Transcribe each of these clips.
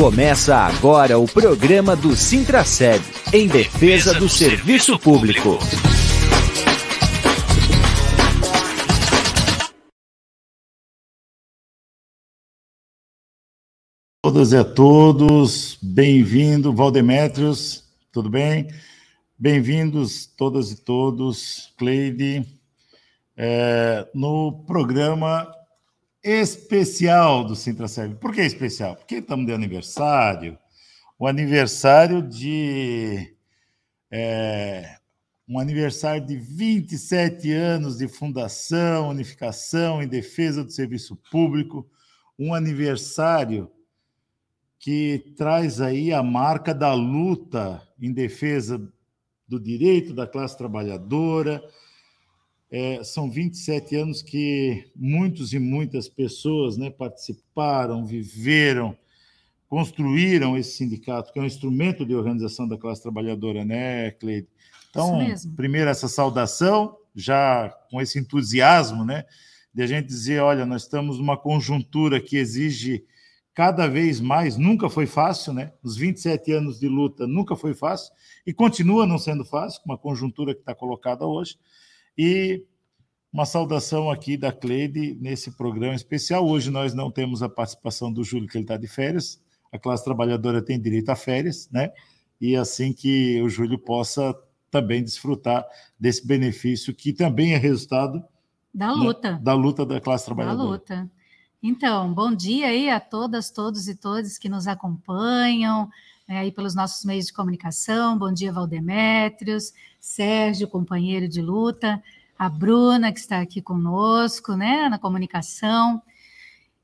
Começa agora o programa do Sintraceb, em defesa do serviço público. Todas e a todos, bem-vindo, Valdemétrios, tudo bem? Bem-vindos todas e todos, Cleide, é, no programa especial do Sintraceb. Por que especial? Porque estamos de aniversário, o aniversário de. É, um aniversário de 27 anos de fundação, unificação em defesa do serviço público, um aniversário que traz aí a marca da luta em defesa do direito da classe trabalhadora, é, são 27 anos que muitos e muitas pessoas né, participaram, viveram, construíram esse sindicato, que é um instrumento de organização da classe trabalhadora, né, Cleide? Então, primeiro, essa saudação, já com esse entusiasmo, né, de a gente dizer: olha, nós estamos numa conjuntura que exige cada vez mais, nunca foi fácil, né? Os 27 anos de luta nunca foi fácil e continua não sendo fácil, com a conjuntura que está colocada hoje. E uma saudação aqui da Cleide nesse programa especial. Hoje nós não temos a participação do Júlio, que ele está de férias. A classe trabalhadora tem direito a férias, né? E assim que o Júlio possa também desfrutar desse benefício que também é resultado da luta, né? da luta da classe trabalhadora. Da luta. Então, bom dia aí a todas, todos e todas que nos acompanham né, aí pelos nossos meios de comunicação. Bom dia, Valdemétrios, Sérgio, companheiro de luta, a Bruna, que está aqui conosco, né, na comunicação.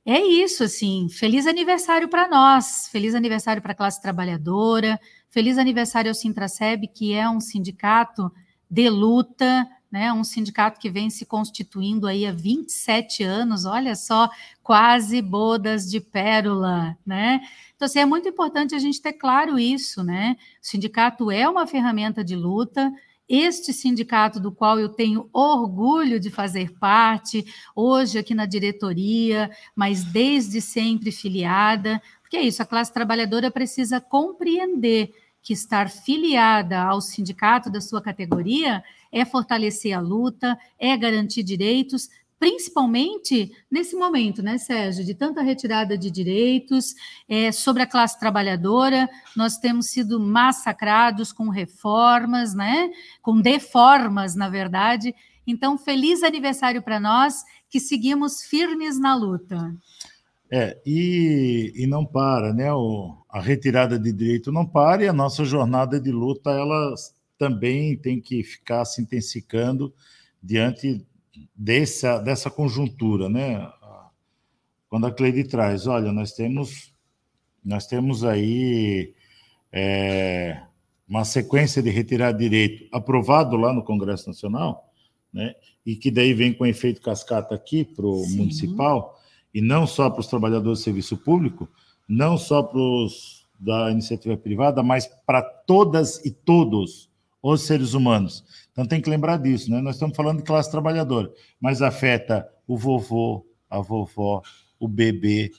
É isso, assim, feliz aniversário para nós, feliz aniversário para a classe trabalhadora, feliz aniversário ao Sintraceb, que é um sindicato de luta, né, um sindicato que vem se constituindo aí há 27 anos, olha só, quase bodas de pérola, né? Então, assim, é muito importante a gente ter claro isso, né? O sindicato é uma ferramenta de luta, este sindicato do qual eu tenho orgulho de fazer parte, hoje aqui na diretoria, mas desde sempre filiada, porque é isso, a classe trabalhadora precisa compreender que estar filiada ao sindicato da sua categoria é fortalecer a luta, é garantir direitos, principalmente nesse momento, né, Sérgio, de tanta retirada de direitos é, sobre a classe trabalhadora, nós temos sido massacrados com reformas, né, com deformas, na verdade. Então, feliz aniversário para nós, que seguimos firmes na luta. É, e, e não para, né? O, a retirada de direito não para e a nossa jornada de luta ela também tem que ficar se intensificando diante dessa, dessa conjuntura, né? Quando a Cleide traz, olha, nós temos, nós temos aí é, uma sequência de retirar direito aprovado lá no Congresso Nacional, né? E que daí vem com efeito cascata aqui para o municipal, e não só para os trabalhadores do serviço público, não só para os da iniciativa privada, mas para todas e todos os seres humanos. Então tem que lembrar disso, né? Nós estamos falando de classe trabalhadora, mas afeta o vovô, a vovó, o bebê,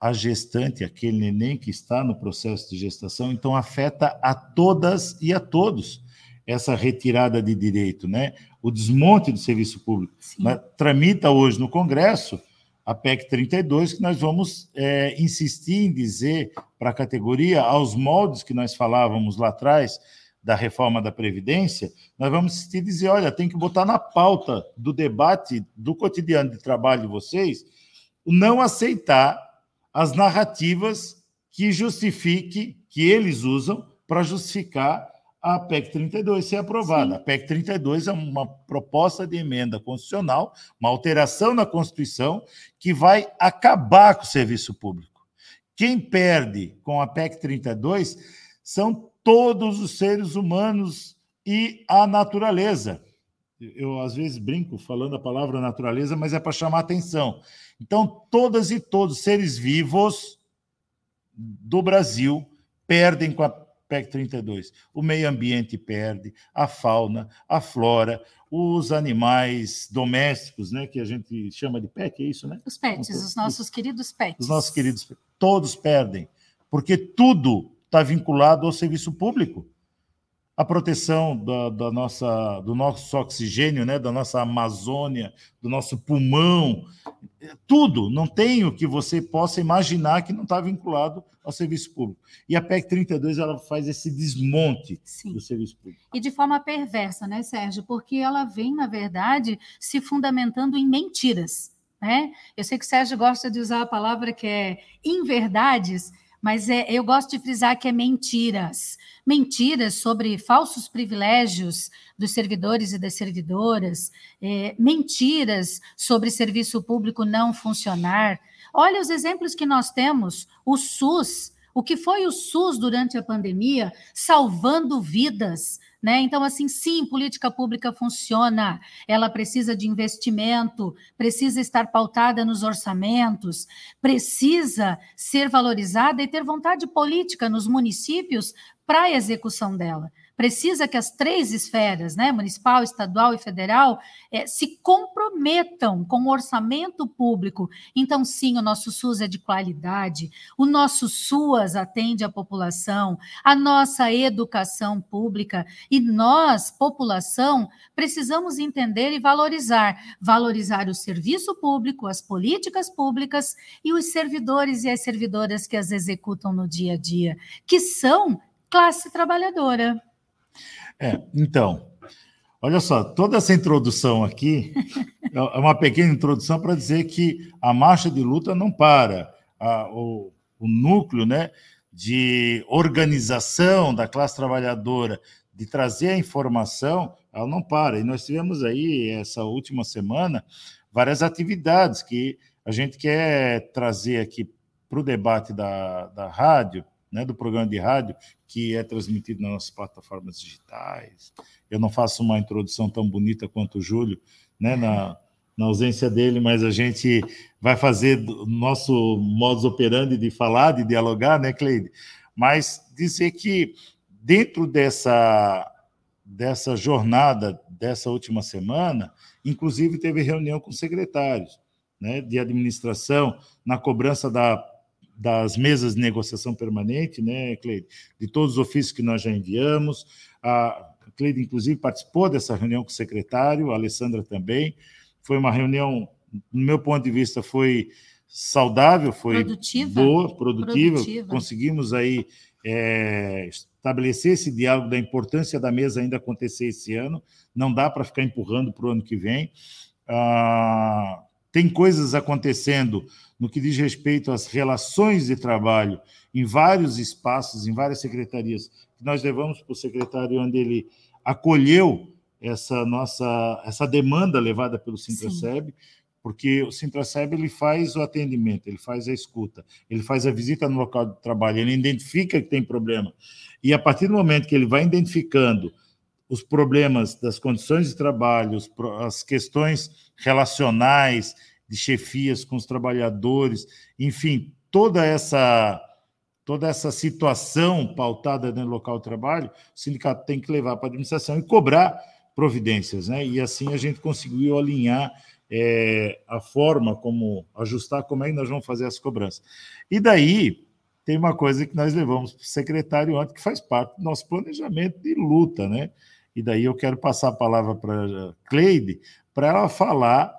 a gestante, aquele neném que está no processo de gestação, então afeta a todas e a todos essa retirada de direito, né? O desmonte do serviço público. Né? Tramita hoje no Congresso a PEC 32, que nós vamos é, insistir em dizer para a categoria, aos moldes que nós falávamos lá atrás, da reforma da Previdência, nós vamos te dizer: olha, tem que botar na pauta do debate do cotidiano de trabalho de vocês não aceitar as narrativas que justifique, que eles usam para justificar a PEC 32 ser aprovada. Sim. A PEC 32 é uma proposta de emenda constitucional, uma alteração na Constituição que vai acabar com o serviço público. Quem perde com a PEC 32 são todos os seres humanos e a natureza. Eu, às vezes, brinco falando a palavra natureza, mas é para chamar atenção. Então, todas e todos os seres vivos do Brasil perdem com a PEC 32. O meio ambiente perde, a fauna, a flora, os animais domésticos, né, que a gente chama de PEC, é isso, né? Os pets, os nossos os, queridos pets. Os nossos queridos, todos perdem porque tudo está vinculado ao serviço público a proteção da, da, nossa, do nosso oxigênio, né, da nossa Amazônia, do nosso pulmão, tudo. Não tem o que você possa imaginar que não está vinculado ao serviço público. E a PEC 32 ela faz esse desmonte Sim. do serviço público. E de forma perversa, né, Sérgio? Porque ela vem, na verdade, se fundamentando em mentiras. Né? Eu sei que o Sérgio gosta de usar a palavra que é inverdades, mas é, eu gosto de frisar que é mentiras. Mentiras sobre falsos privilégios dos servidores e das servidoras, é, mentiras sobre serviço público não funcionar. Olha os exemplos que nós temos: o SUS, o que foi o SUS durante a pandemia, salvando vidas, né? Então, assim, sim, política pública funciona, ela precisa de investimento, precisa estar pautada nos orçamentos, precisa ser valorizada e ter vontade política nos municípios para a execução dela precisa que as três esferas, né, municipal, estadual e federal, é, se comprometam com o orçamento público. Então, sim, o nosso SUS é de qualidade, o nosso SUAS atende a população, a nossa educação pública, e nós, população, precisamos entender e valorizar, valorizar o serviço público, as políticas públicas e os servidores e as servidoras que as executam no dia a dia, que são classe trabalhadora. É, então, olha só, toda essa introdução aqui é uma pequena introdução para dizer que a marcha de luta não para. A, o, o núcleo né, de organização da classe trabalhadora, de trazer a informação, ela não para. E nós tivemos aí, essa última semana, várias atividades que a gente quer trazer aqui para o debate da, da rádio, né, do programa de rádio, que é transmitido nas nossas plataformas digitais. Eu não faço uma introdução tão bonita quanto o Júlio, né, na, na ausência dele, mas a gente vai fazer o nosso modus operandi de falar, de dialogar, né, Cleide? Mas dizer que dentro dessa, dessa jornada, dessa última semana, inclusive teve reunião com secretários né, de administração na cobrança da das mesas de negociação permanente, né, Cleide? De todos os ofícios que nós já enviamos. A Cleide, inclusive, participou dessa reunião com o secretário, a Alessandra também. Foi uma reunião, no meu ponto de vista, foi saudável, foi produtiva. boa, produtiva. produtiva. Conseguimos aí é, estabelecer esse diálogo da importância da mesa ainda acontecer esse ano. Não dá para ficar empurrando para o ano que vem. Ah, tem coisas acontecendo no que diz respeito às relações de trabalho em vários espaços, em várias secretarias, que nós levamos para o secretário, onde ele acolheu essa nossa essa demanda levada pelo Sintraceb, porque o Sintraceb ele faz o atendimento, ele faz a escuta, ele faz a visita no local de trabalho, ele identifica que tem problema. E a partir do momento que ele vai identificando os problemas das condições de trabalho, as questões relacionais de chefias com os trabalhadores, enfim, toda essa toda essa situação pautada no local de trabalho, o sindicato tem que levar para a administração e cobrar providências, né? E assim a gente conseguiu alinhar é, a forma como ajustar como é que nós vamos fazer as cobranças. E daí tem uma coisa que nós levamos para o secretário ontem que faz parte do nosso planejamento de luta, né? E daí eu quero passar a palavra para Cleide para ela falar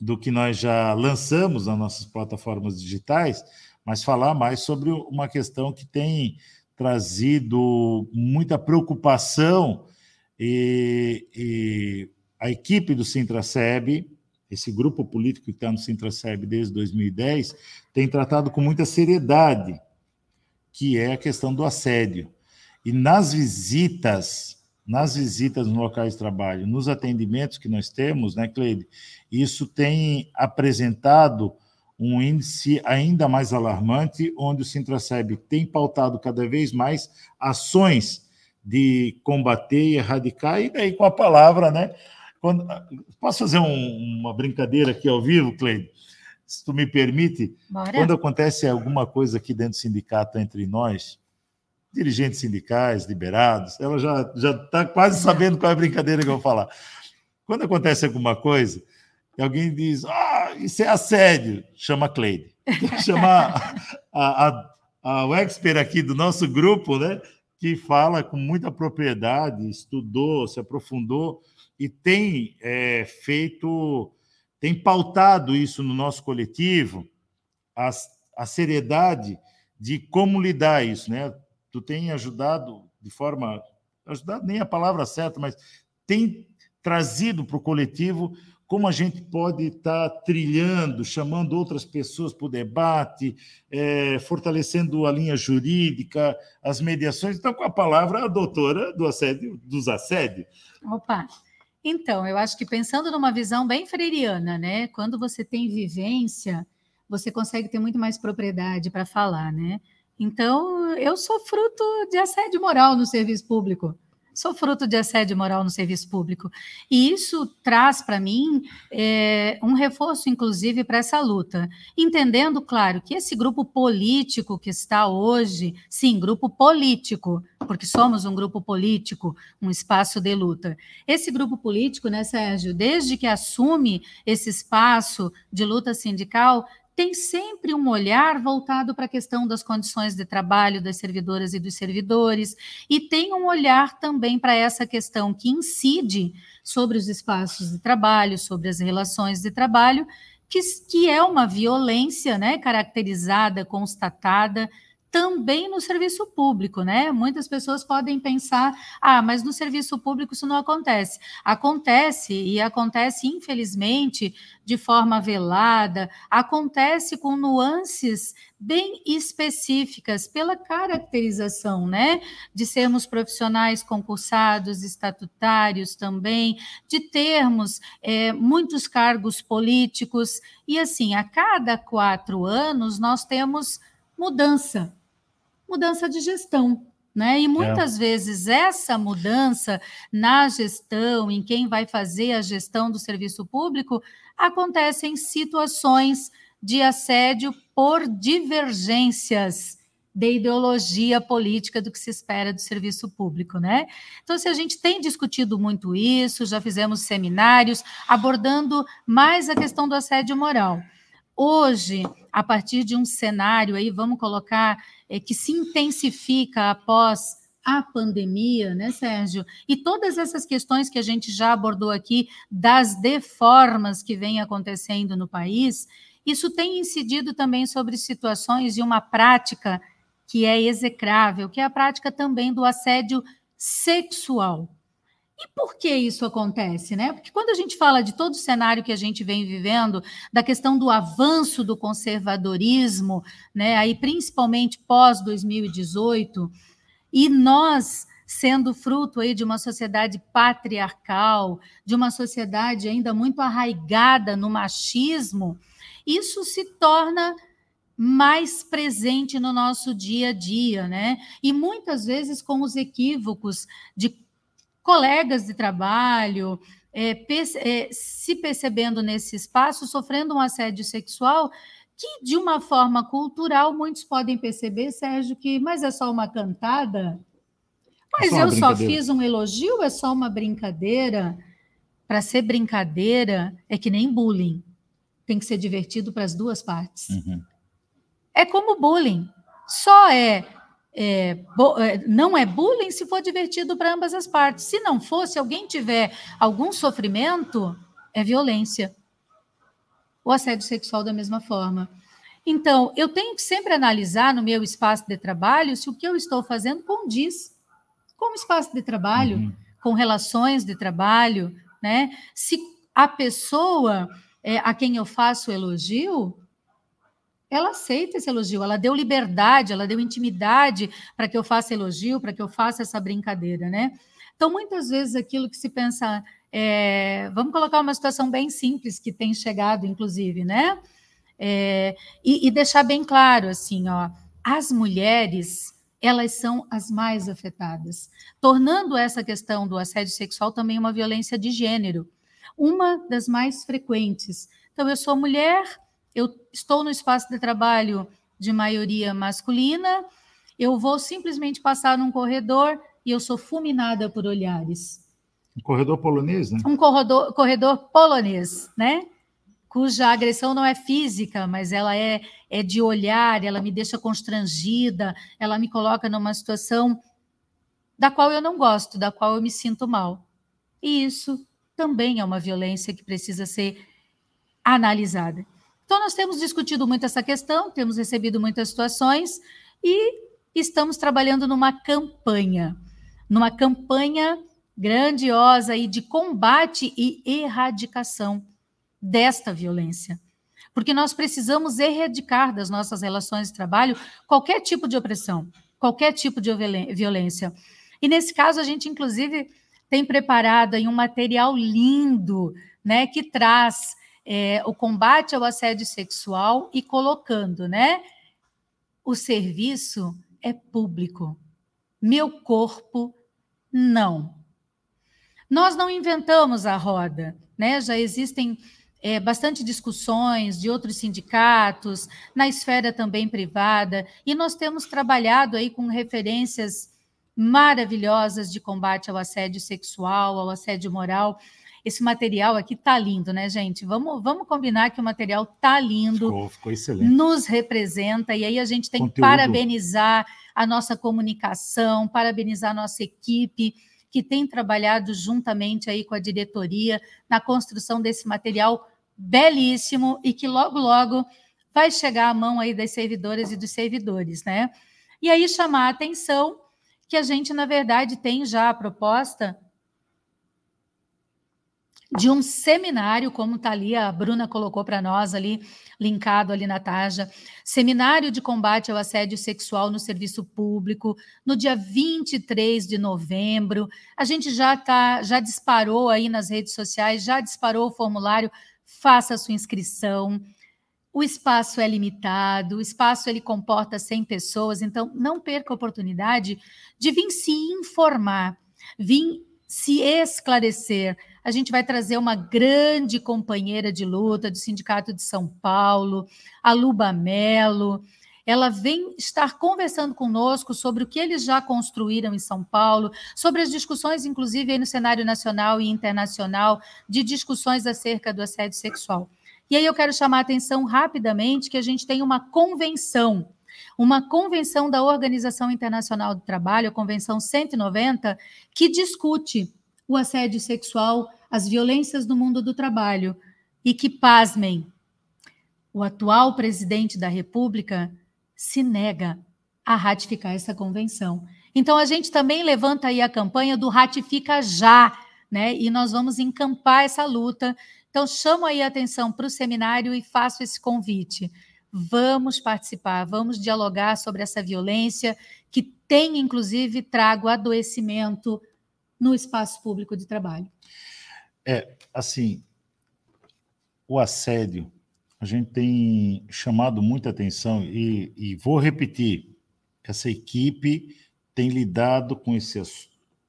do que nós já lançamos nas nossas plataformas digitais, mas falar mais sobre uma questão que tem trazido muita preocupação e, e a equipe do Sintraceb, esse grupo político que está no Sintraceb desde 2010, tem tratado com muita seriedade, que é a questão do assédio. E nas visitas nas visitas nos locais de trabalho, nos atendimentos que nós temos, né, Cleide, isso tem apresentado um índice ainda mais alarmante, onde o Sintraceb tem pautado cada vez mais ações de combater e erradicar, e daí com a palavra, né? Quando, posso fazer um, uma brincadeira aqui ao vivo, Cleide? Se tu me permite, Bora. quando acontece alguma coisa aqui dentro do sindicato entre nós, dirigentes sindicais, liberados, ela já já está quase sabendo qual é a brincadeira que eu vou falar. Quando acontece alguma coisa, alguém diz, ah, isso é assédio, chama Cleide. Chama a, a, ao expert aqui do nosso grupo, né? Que fala com muita propriedade, estudou, se aprofundou e tem é, feito, tem pautado isso no nosso coletivo, a, a seriedade de como lidar isso, né? Tu tem ajudado de forma, ajudado nem a palavra certa, mas tem trazido para o coletivo como a gente pode estar tá trilhando, chamando outras pessoas para o debate, é, fortalecendo a linha jurídica, as mediações. Então, com a palavra, a doutora do assédio, dos assédios. Opa! Então, eu acho que pensando numa visão bem freiriana, né? Quando você tem vivência, você consegue ter muito mais propriedade para falar, né? Então, eu sou fruto de assédio moral no serviço público sou fruto de assédio moral no serviço público. E isso traz para mim é, um reforço, inclusive, para essa luta. Entendendo, claro, que esse grupo político que está hoje, sim, grupo político, porque somos um grupo político, um espaço de luta. Esse grupo político, né, Sérgio, desde que assume esse espaço de luta sindical, tem sempre um olhar voltado para a questão das condições de trabalho das servidoras e dos servidores, e tem um olhar também para essa questão que incide sobre os espaços de trabalho, sobre as relações de trabalho, que, que é uma violência né, caracterizada, constatada, também no serviço público, né? Muitas pessoas podem pensar, ah, mas no serviço público isso não acontece. Acontece e acontece, infelizmente, de forma velada, acontece com nuances bem específicas pela caracterização, né? De sermos profissionais concursados, estatutários também, de termos é, muitos cargos políticos, e assim, a cada quatro anos nós temos mudança mudança de gestão. Né? E muitas é. vezes essa mudança na gestão, em quem vai fazer a gestão do serviço público, acontece em situações de assédio por divergências de ideologia política do que se espera do serviço público, né? Então, se a gente tem discutido muito isso, já fizemos seminários abordando mais a questão do assédio moral. Hoje, a partir de um cenário aí, vamos colocar é, que se intensifica após a pandemia, né, Sérgio? E todas essas questões que a gente já abordou aqui, das deformas que vêm acontecendo no país, isso tem incidido também sobre situações de uma prática que é execrável, que é a prática também do assédio sexual. E por que isso acontece, né? Porque quando a gente fala de todo o cenário que a gente vem vivendo, da questão do avanço do conservadorismo, né, aí principalmente pós 2018, e nós sendo fruto aí de uma sociedade patriarcal, de uma sociedade ainda muito arraigada no machismo, isso se torna mais presente no nosso dia a dia, né? E muitas vezes com os equívocos de colegas de trabalho, é, é, se percebendo nesse espaço, sofrendo um assédio sexual, que de uma forma cultural muitos podem perceber, Sérgio, que mas é só uma cantada, mas é só eu só fiz um elogio, é só uma brincadeira. Para ser brincadeira é que nem bullying, tem que ser divertido para as duas partes. Uhum. É como bullying, só é é, é, não é bullying se for divertido para ambas as partes. Se não for, se alguém tiver algum sofrimento, é violência. O assédio sexual da mesma forma. Então, eu tenho que sempre analisar no meu espaço de trabalho se o que eu estou fazendo condiz com o espaço de trabalho, uhum. com relações de trabalho, né? Se a pessoa é, a quem eu faço elogio ela aceita esse elogio, ela deu liberdade, ela deu intimidade para que eu faça elogio, para que eu faça essa brincadeira, né? Então, muitas vezes aquilo que se pensa, é, vamos colocar uma situação bem simples que tem chegado, inclusive, né? É, e, e deixar bem claro, assim, ó, as mulheres elas são as mais afetadas, tornando essa questão do assédio sexual também uma violência de gênero, uma das mais frequentes. Então, eu sou mulher, eu estou no espaço de trabalho de maioria masculina, eu vou simplesmente passar num corredor e eu sou fulminada por olhares. Um corredor polonês, né? Um corredor, corredor polonês, né? cuja agressão não é física, mas ela é, é de olhar, ela me deixa constrangida, ela me coloca numa situação da qual eu não gosto, da qual eu me sinto mal. E isso também é uma violência que precisa ser analisada. Então, nós temos discutido muito essa questão, temos recebido muitas situações e estamos trabalhando numa campanha, numa campanha grandiosa aí de combate e erradicação desta violência. Porque nós precisamos erradicar das nossas relações de trabalho qualquer tipo de opressão, qualquer tipo de violência. E nesse caso, a gente, inclusive, tem preparado aí um material lindo, né, que traz é, o combate ao assédio sexual e colocando, né, o serviço é público, meu corpo não. Nós não inventamos a roda, né? Já existem é, bastante discussões de outros sindicatos, na esfera também privada, e nós temos trabalhado aí com referências maravilhosas de combate ao assédio sexual, ao assédio moral. Esse material aqui tá lindo, né, gente? Vamos, vamos combinar que o material tá lindo. Ficou, ficou excelente. Nos representa, e aí a gente tem Conteúdo. que parabenizar a nossa comunicação, parabenizar a nossa equipe que tem trabalhado juntamente aí com a diretoria na construção desse material belíssimo e que logo, logo vai chegar à mão aí das servidoras e dos servidores, né? E aí chamar a atenção que a gente, na verdade, tem já a proposta de um seminário, como está ali, a Bruna colocou para nós ali, linkado ali na tarja, seminário de combate ao assédio sexual no serviço público, no dia 23 de novembro. A gente já tá, já disparou aí nas redes sociais, já disparou o formulário faça a sua inscrição. O espaço é limitado, o espaço ele comporta 100 pessoas, então não perca a oportunidade de vir se informar, vir se esclarecer. A gente vai trazer uma grande companheira de luta do Sindicato de São Paulo, a Luba Melo. Ela vem estar conversando conosco sobre o que eles já construíram em São Paulo, sobre as discussões, inclusive, aí no cenário nacional e internacional, de discussões acerca do assédio sexual. E aí eu quero chamar a atenção rapidamente que a gente tem uma convenção, uma convenção da Organização Internacional do Trabalho, a Convenção 190, que discute o assédio sexual, as violências no mundo do trabalho, e que, pasmem, o atual presidente da República se nega a ratificar essa convenção. Então, a gente também levanta aí a campanha do Ratifica Já, né? E nós vamos encampar essa luta. Então, chamo aí a atenção para o seminário e faço esse convite. Vamos participar, vamos dialogar sobre essa violência que tem, inclusive, trago adoecimento no espaço público de trabalho. É, assim, o assédio a gente tem chamado muita atenção e, e vou repetir: essa equipe tem lidado com esse,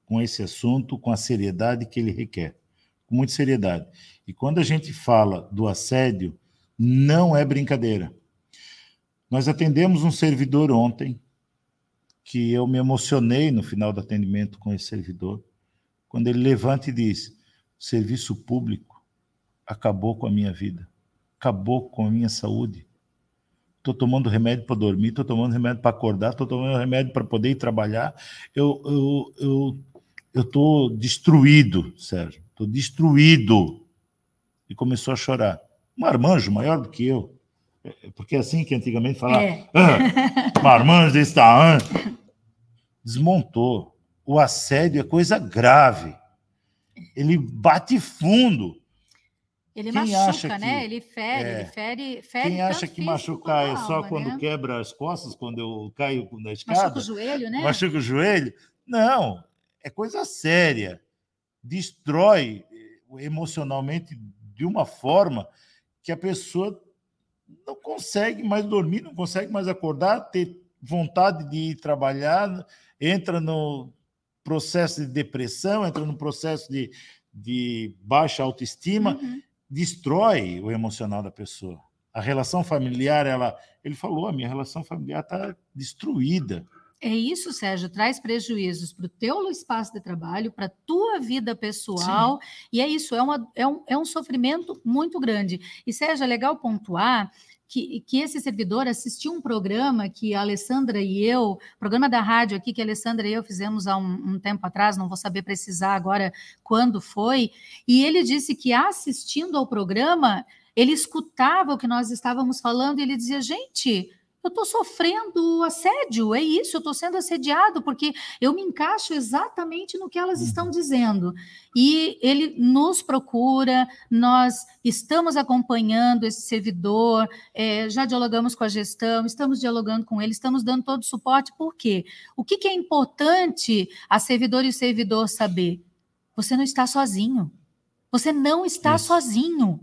com esse assunto com a seriedade que ele requer, com muita seriedade. E quando a gente fala do assédio, não é brincadeira. Nós atendemos um servidor ontem, que eu me emocionei no final do atendimento com esse servidor, quando ele levanta e diz: o serviço público acabou com a minha vida acabou com a minha saúde. Estou tomando remédio para dormir, estou tomando remédio para acordar, estou tomando remédio para poder ir trabalhar. Eu eu eu eu estou destruído, Sérgio. Estou destruído. E começou a chorar. Um marmanjo maior do que eu. É, porque é assim que antigamente falava. É. Ah, marmanjo desse tamanho. Desmontou. O assédio é coisa grave. Ele bate fundo. Ele quem machuca, né? Que, ele fere, é, ele fere, fere. Quem acha que machucar é só quando né? quebra as costas, quando eu caio na escada? Machuca o joelho, né? Machuca o joelho? Não, é coisa séria. Destrói eh, emocionalmente de uma forma que a pessoa não consegue mais dormir, não consegue mais acordar, ter vontade de ir trabalhar, entra no processo de depressão, entra no processo de, de baixa autoestima. Uhum destrói o emocional da pessoa. A relação familiar, ela, ele falou, a minha relação familiar está destruída. é isso, Sérgio, traz prejuízos para o teu espaço de trabalho, para a tua vida pessoal, Sim. e é isso, é, uma, é, um, é um sofrimento muito grande. E, Sérgio, é legal pontuar que, que, esse servidor assistiu um programa que a Alessandra e eu, programa da rádio aqui que a Alessandra e eu fizemos há um, um, tempo atrás, não vou saber precisar agora quando foi, e ele disse que assistindo ao programa, ele escutava o que nós estávamos falando e ele dizia, gente, eu estou sofrendo assédio, é isso, eu estou sendo assediado, porque eu me encaixo exatamente no que elas uhum. estão dizendo. E ele nos procura, nós estamos acompanhando esse servidor, é, já dialogamos com a gestão, estamos dialogando com ele, estamos dando todo o suporte, por quê? O que, que é importante a servidor e o servidor saber? Você não está sozinho. Você não está isso. sozinho.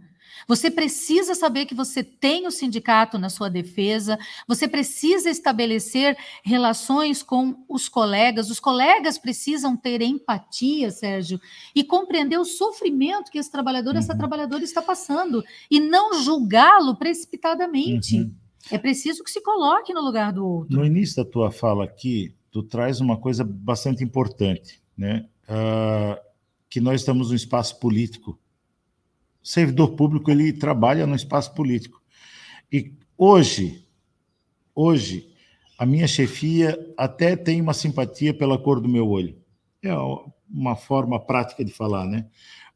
Você precisa saber que você tem o sindicato na sua defesa, você precisa estabelecer relações com os colegas, os colegas precisam ter empatia, Sérgio, e compreender o sofrimento que esse trabalhador, uhum. essa trabalhadora está passando, e não julgá-lo precipitadamente. Uhum. É preciso que se coloque no lugar do outro. No início da tua fala aqui, tu traz uma coisa bastante importante, né? Uh, que nós estamos num espaço político servidor público ele trabalha no espaço político. E hoje, hoje, a minha chefia até tem uma simpatia pela cor do meu olho. É uma forma prática de falar, né?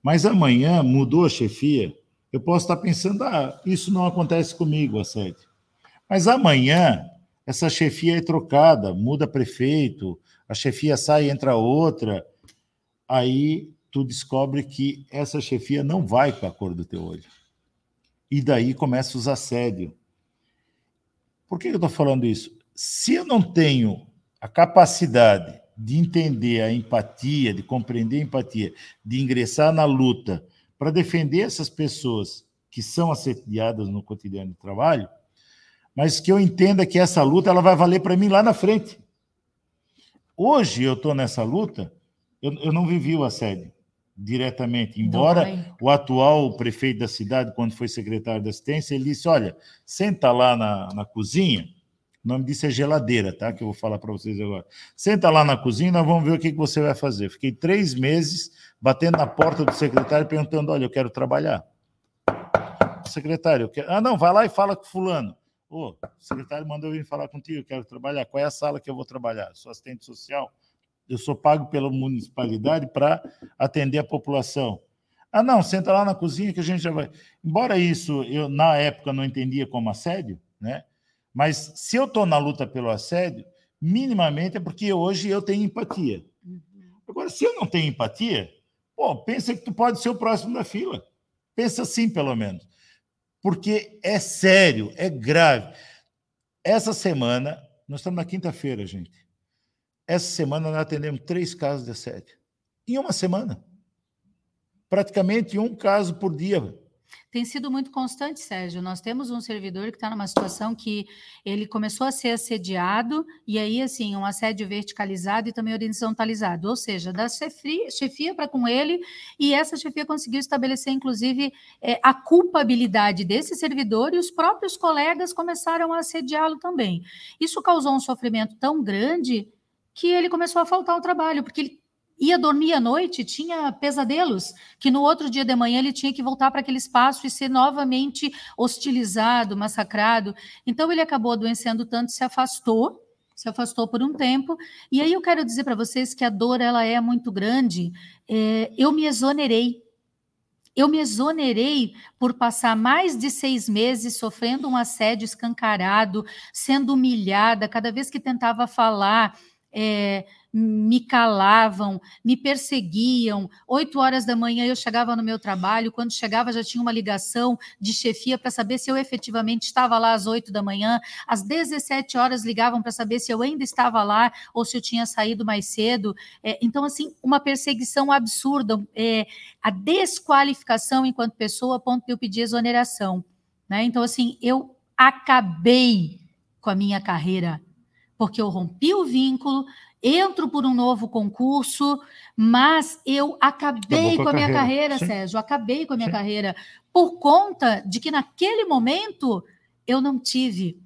Mas amanhã mudou a chefia, eu posso estar pensando, ah, isso não acontece comigo, assédio. Mas amanhã essa chefia é trocada, muda prefeito, a chefia sai, entra outra. Aí tu descobre que essa chefia não vai com a cor do teu olho. E daí começa os assédios. Por que eu estou falando isso? Se eu não tenho a capacidade de entender a empatia, de compreender a empatia, de ingressar na luta para defender essas pessoas que são assediadas no cotidiano de trabalho, mas que eu entenda que essa luta ela vai valer para mim lá na frente. Hoje eu estou nessa luta, eu, eu não vivi o assédio diretamente. Embora o atual prefeito da cidade, quando foi secretário da assistência, ele disse: Olha, senta lá na, na cozinha. O nome disso é geladeira, tá? Que eu vou falar para vocês agora. Senta lá na cozinha, nós vamos ver o que, que você vai fazer. Fiquei três meses batendo na porta do secretário, perguntando: Olha, eu quero trabalhar. Secretário, eu quero... ah, não, vai lá e fala com Fulano. Ô, o secretário mandou eu vir falar contigo, eu quero trabalhar. Qual é a sala que eu vou trabalhar? Sou assistente social eu sou pago pela municipalidade para atender a população. Ah, não, senta lá na cozinha que a gente já vai. Embora isso eu, na época, não entendia como assédio, né? Mas se eu estou na luta pelo assédio, minimamente é porque hoje eu tenho empatia. Uhum. Agora, se eu não tenho empatia, pô, pensa que tu pode ser o próximo da fila. Pensa assim, pelo menos. Porque é sério, é grave. Essa semana, nós estamos na quinta-feira, gente. Essa semana nós atendemos três casos de assédio. Em uma semana. Praticamente um caso por dia. Tem sido muito constante, Sérgio. Nós temos um servidor que está numa situação que ele começou a ser assediado, e aí, assim, um assédio verticalizado e também horizontalizado, ou seja, da chefia, para com ele, e essa chefia conseguiu estabelecer, inclusive, é, a culpabilidade desse servidor, e os próprios colegas começaram a assediá-lo também. Isso causou um sofrimento tão grande que ele começou a faltar ao trabalho, porque ele ia dormir à noite, tinha pesadelos, que no outro dia de manhã ele tinha que voltar para aquele espaço e ser novamente hostilizado, massacrado. Então ele acabou adoecendo tanto, se afastou, se afastou por um tempo. E aí eu quero dizer para vocês que a dor ela é muito grande. É, eu me exonerei. Eu me exonerei por passar mais de seis meses sofrendo um assédio escancarado, sendo humilhada cada vez que tentava falar é, me calavam, me perseguiam. Oito horas da manhã eu chegava no meu trabalho, quando chegava já tinha uma ligação de chefia para saber se eu efetivamente estava lá às oito da manhã. Às 17 horas ligavam para saber se eu ainda estava lá ou se eu tinha saído mais cedo. É, então, assim, uma perseguição absurda, é, a desqualificação enquanto pessoa, a ponto de eu pedir exoneração. Né? Então, assim, eu acabei com a minha carreira porque eu rompi o vínculo, entro por um novo concurso, mas eu acabei com a, minha carreira, carreira Sérgio, acabei com a minha Sim. carreira por conta de que naquele momento eu não tive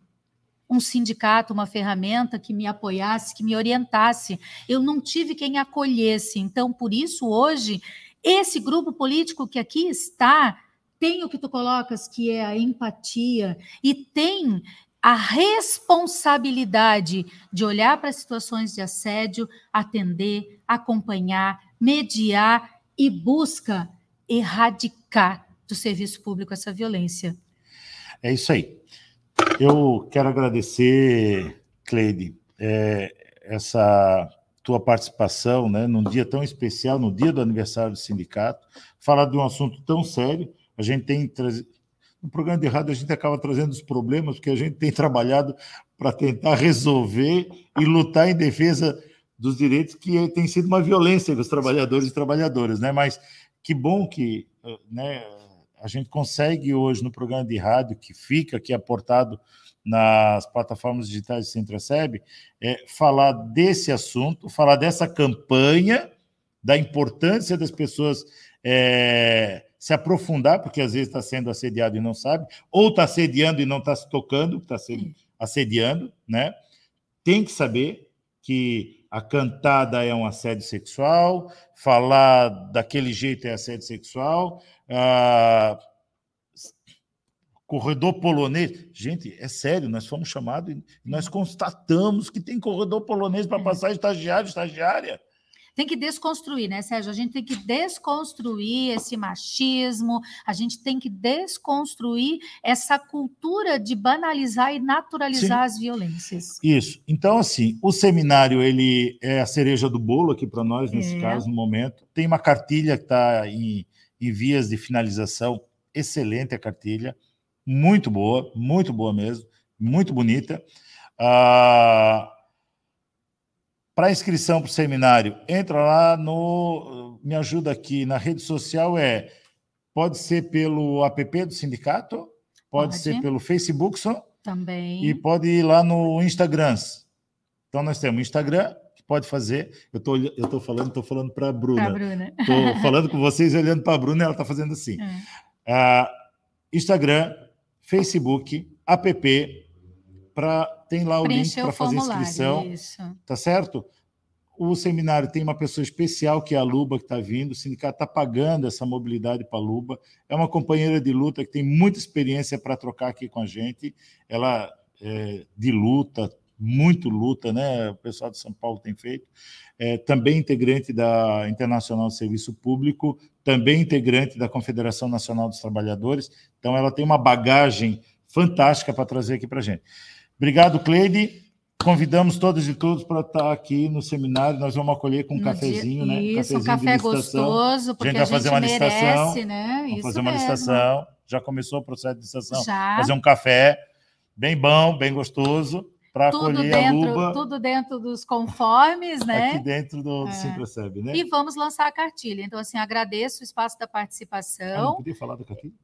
um sindicato, uma ferramenta que me apoiasse, que me orientasse. Eu não tive quem acolhesse. Então, por isso, hoje, esse grupo político que aqui está tem o que tu colocas, que é a empatia, e tem a responsabilidade de olhar para situações de assédio, atender, acompanhar, mediar e busca erradicar do serviço público essa violência. É isso aí. Eu quero agradecer, Cleide, é, essa tua participação, né, num dia tão especial, no dia do aniversário do sindicato, falar de um assunto tão sério. A gente tem. No programa de rádio, a gente acaba trazendo os problemas, porque a gente tem trabalhado para tentar resolver e lutar em defesa dos direitos, que tem sido uma violência dos trabalhadores e trabalhadoras, né? Mas que bom que né, a gente consegue hoje no programa de rádio, que fica aqui aportado nas plataformas digitais do Centro-SEB, é, falar desse assunto, falar dessa campanha, da importância das pessoas é, se aprofundar, porque às vezes está sendo assediado e não sabe, ou está assediando e não está se tocando, está sendo assediando, né? Tem que saber que a cantada é um assédio sexual, falar daquele jeito é assédio sexual, ah, corredor polonês. Gente, é sério, nós fomos chamados e nós constatamos que tem corredor polonês para é. passar estagiário, estagiária tem que desconstruir, né, Sérgio? A gente tem que desconstruir esse machismo, a gente tem que desconstruir essa cultura de banalizar e naturalizar Sim. as violências. Isso. Então, assim, o seminário ele é a cereja do bolo aqui para nós, nesse é. caso, no momento. Tem uma cartilha que está em, em vias de finalização. Excelente a cartilha, muito boa, muito boa mesmo, muito bonita. Ah, para inscrição para o seminário, entra lá no. Me ajuda aqui na rede social, é. Pode ser pelo app do sindicato, pode, pode. ser pelo Facebook só. Também. E pode ir lá no Instagram. Então, nós temos Instagram, que pode fazer. Eu tô, estou tô falando, estou falando para a Bruna. Para Bruna. Estou falando com vocês, olhando para a Bruna, ela está fazendo assim. É. Uh, Instagram, Facebook, app, tem lá o link para fazer inscrição. Isso. Tá certo? O seminário tem uma pessoa especial, que é a Luba, que está vindo. O sindicato está pagando essa mobilidade para a Luba. É uma companheira de luta que tem muita experiência para trocar aqui com a gente. Ela é de luta, muito luta, né? O pessoal de São Paulo tem feito. É, também integrante da Internacional de Serviço Público, também integrante da Confederação Nacional dos Trabalhadores. Então, ela tem uma bagagem fantástica para trazer aqui para a gente. Obrigado, Cleide. Convidamos todos e todos para estar aqui no seminário. Nós vamos acolher com um no cafezinho, dia, né? Isso, um café gostoso, porque a gente vai fazer uma merece, licitação, né? Vamos isso fazer uma mesmo. licitação. Já começou o processo de licitação. Já. Fazer um café bem bom, bem gostoso, para acolher dentro, a Luba. Tudo dentro dos conformes, né? Aqui dentro do, do é. né? E vamos lançar a cartilha. Então, assim, agradeço o espaço da participação. Ah, não podia falar da cartilha?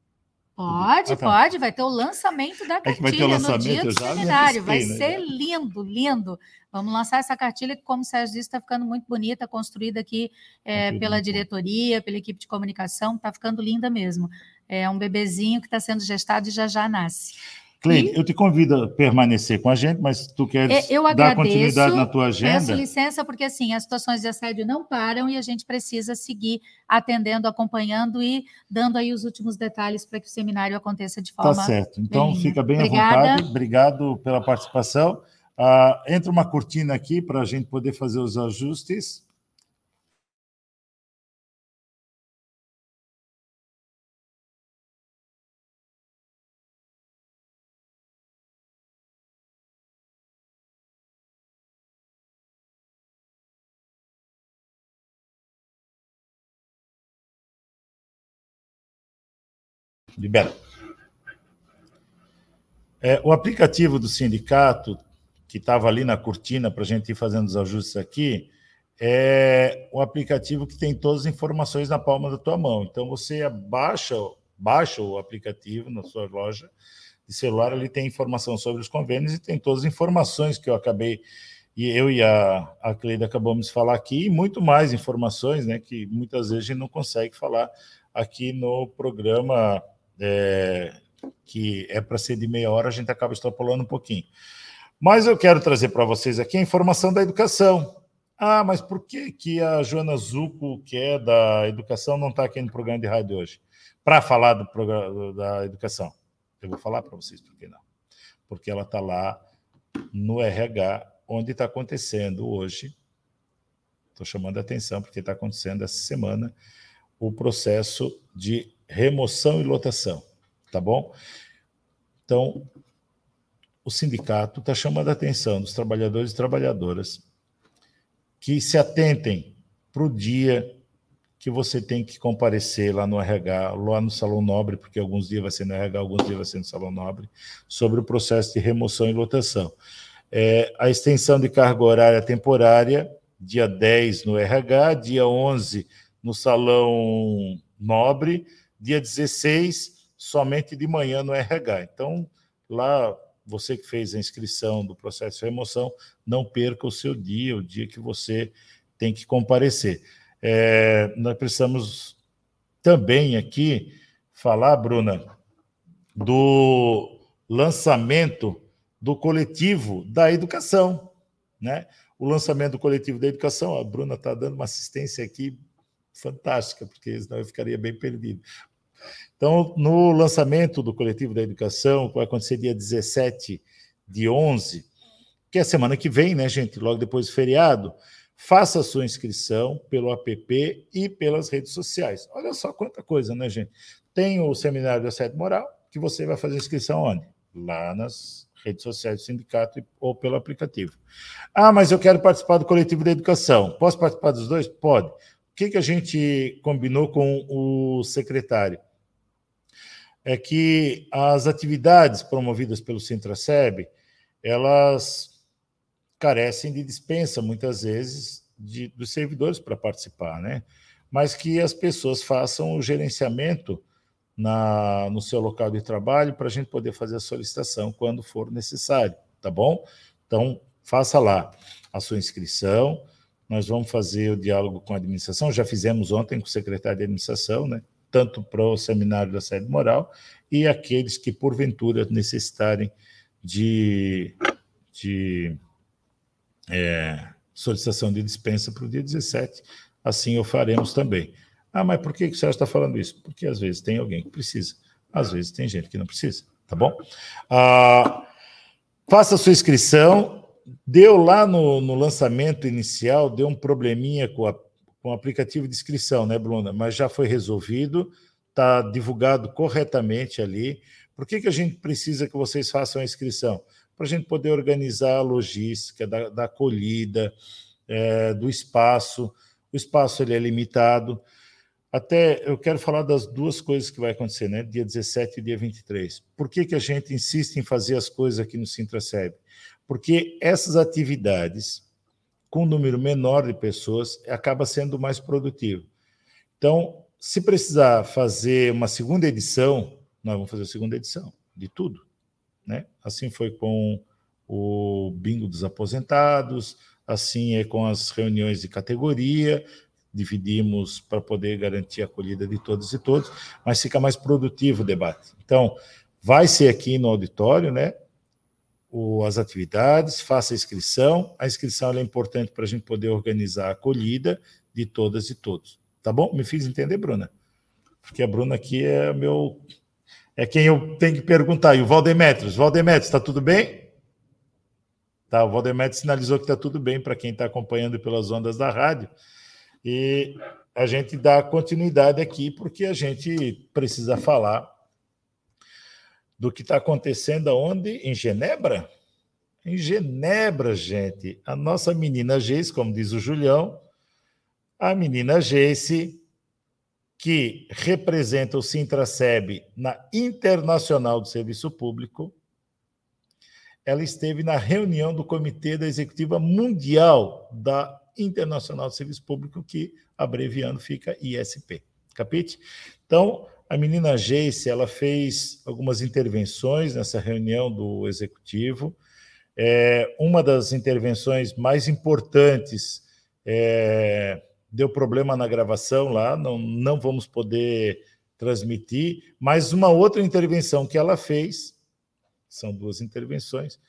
Pode, ah, tá. pode, vai ter o lançamento da cartilha é no dia do seminário. Vai né? ser lindo, lindo. Vamos lançar essa cartilha que, como o Sérgio disse, está ficando muito bonita, construída aqui é, pela diretoria, pela equipe de comunicação, está ficando linda mesmo. É um bebezinho que está sendo gestado e já já nasce. Cleide, eu te convido a permanecer com a gente, mas tu queres é, eu agradeço, dar continuidade na tua agenda? Peço licença, porque assim, as situações de assédio não param e a gente precisa seguir atendendo, acompanhando e dando aí os últimos detalhes para que o seminário aconteça de forma. Tá certo. Então, bem fica bem Obrigada. à vontade. Obrigado pela participação. Uh, entra uma cortina aqui para a gente poder fazer os ajustes. Libera. É, o aplicativo do sindicato, que estava ali na cortina para a gente ir fazendo os ajustes aqui, é o aplicativo que tem todas as informações na palma da tua mão. Então, você baixa, baixa o aplicativo na sua loja de celular, ele tem informação sobre os convênios e tem todas as informações que eu acabei, e eu e a, a Cleide acabamos de falar aqui, e muito mais informações, né, que muitas vezes a gente não consegue falar aqui no programa é, que é para ser de meia hora, a gente acaba extrapolando um pouquinho. Mas eu quero trazer para vocês aqui a informação da educação. Ah, mas por que, que a Joana Zuco, que é da educação, não está aqui no programa de rádio hoje? Para falar do programa, da educação. Eu vou falar para vocês por que não. Porque ela está lá no RH, onde está acontecendo hoje. Estou chamando a atenção, porque está acontecendo essa semana o processo de remoção e lotação. Tá bom? Então, o sindicato está chamando a atenção dos trabalhadores e trabalhadoras que se atentem para o dia que você tem que comparecer lá no RH, lá no Salão Nobre, porque alguns dias vai ser no RH, alguns dias vai ser no Salão Nobre, sobre o processo de remoção e lotação. É, a extensão de carga horária temporária, dia 10 no RH, dia 11 no Salão Nobre, dia 16 somente de manhã no RH. Então, lá você que fez a inscrição do processo de remoção, não perca o seu dia, o dia que você tem que comparecer. É, nós precisamos também aqui falar, Bruna, do lançamento do coletivo da educação, né? O lançamento do coletivo da educação, a Bruna está dando uma assistência aqui fantástica, porque senão eu ficaria bem perdido. Então, no lançamento do Coletivo da Educação, que vai acontecer dia 17 de 11, que é semana que vem, né, gente? Logo depois do feriado, faça a sua inscrição pelo app e pelas redes sociais. Olha só quanta coisa, né, gente? Tem o seminário do assédio moral, que você vai fazer inscrição onde? Lá nas redes sociais do sindicato ou pelo aplicativo. Ah, mas eu quero participar do coletivo da educação. Posso participar dos dois? Pode. Que, que a gente combinou com o secretário? é que as atividades promovidas pelo Sintraceb, elas carecem de dispensa, muitas vezes, de, dos servidores para participar, né? Mas que as pessoas façam o gerenciamento na, no seu local de trabalho para a gente poder fazer a solicitação quando for necessário, tá bom? Então, faça lá a sua inscrição. Nós vamos fazer o diálogo com a administração. Já fizemos ontem com o secretário de administração, né? tanto para o seminário da sede moral e aqueles que, porventura, necessitarem de, de é, solicitação de dispensa para o dia 17, assim o faremos também. Ah, mas por que, o senhor está falando isso? Porque às vezes tem alguém que precisa, às vezes tem gente que não precisa, tá bom? Ah, faça sua inscrição. Deu lá no, no lançamento inicial, deu um probleminha com a com o aplicativo de inscrição, né, Bruna? Mas já foi resolvido, está divulgado corretamente ali. Por que, que a gente precisa que vocês façam a inscrição? Para a gente poder organizar a logística da, da acolhida, é, do espaço. O espaço ele é limitado. Até eu quero falar das duas coisas que vai acontecer, né? Dia 17 e dia 23. Por que, que a gente insiste em fazer as coisas aqui no Sintraceb? Porque essas atividades com um número menor de pessoas, acaba sendo mais produtivo. Então, se precisar fazer uma segunda edição, nós vamos fazer a segunda edição de tudo. Né? Assim foi com o bingo dos aposentados, assim é com as reuniões de categoria, dividimos para poder garantir a acolhida de todos e todos, mas fica mais produtivo o debate. Então, vai ser aqui no auditório, né? O, as atividades, faça a inscrição. A inscrição é importante para a gente poder organizar a acolhida de todas e todos. Tá bom? Me fiz entender, Bruna? Porque a Bruna aqui é meu. É quem eu tenho que perguntar. E o Valdemetrios. Valdemetrios, está tudo bem? Tá, o Valdemetrios sinalizou que está tudo bem para quem está acompanhando pelas ondas da rádio. E a gente dá continuidade aqui, porque a gente precisa falar do que está acontecendo aonde? Em Genebra? Em Genebra, gente. A nossa menina Geice, como diz o Julião, a menina Geice, que representa o Sintraceb na Internacional do Serviço Público, ela esteve na reunião do Comitê da Executiva Mundial da Internacional do Serviço Público, que abreviando fica ISP. Capite? Então, a menina Geice, ela fez algumas intervenções nessa reunião do executivo. É, uma das intervenções mais importantes é, deu problema na gravação lá, não, não vamos poder transmitir, mas uma outra intervenção que ela fez, são duas intervenções,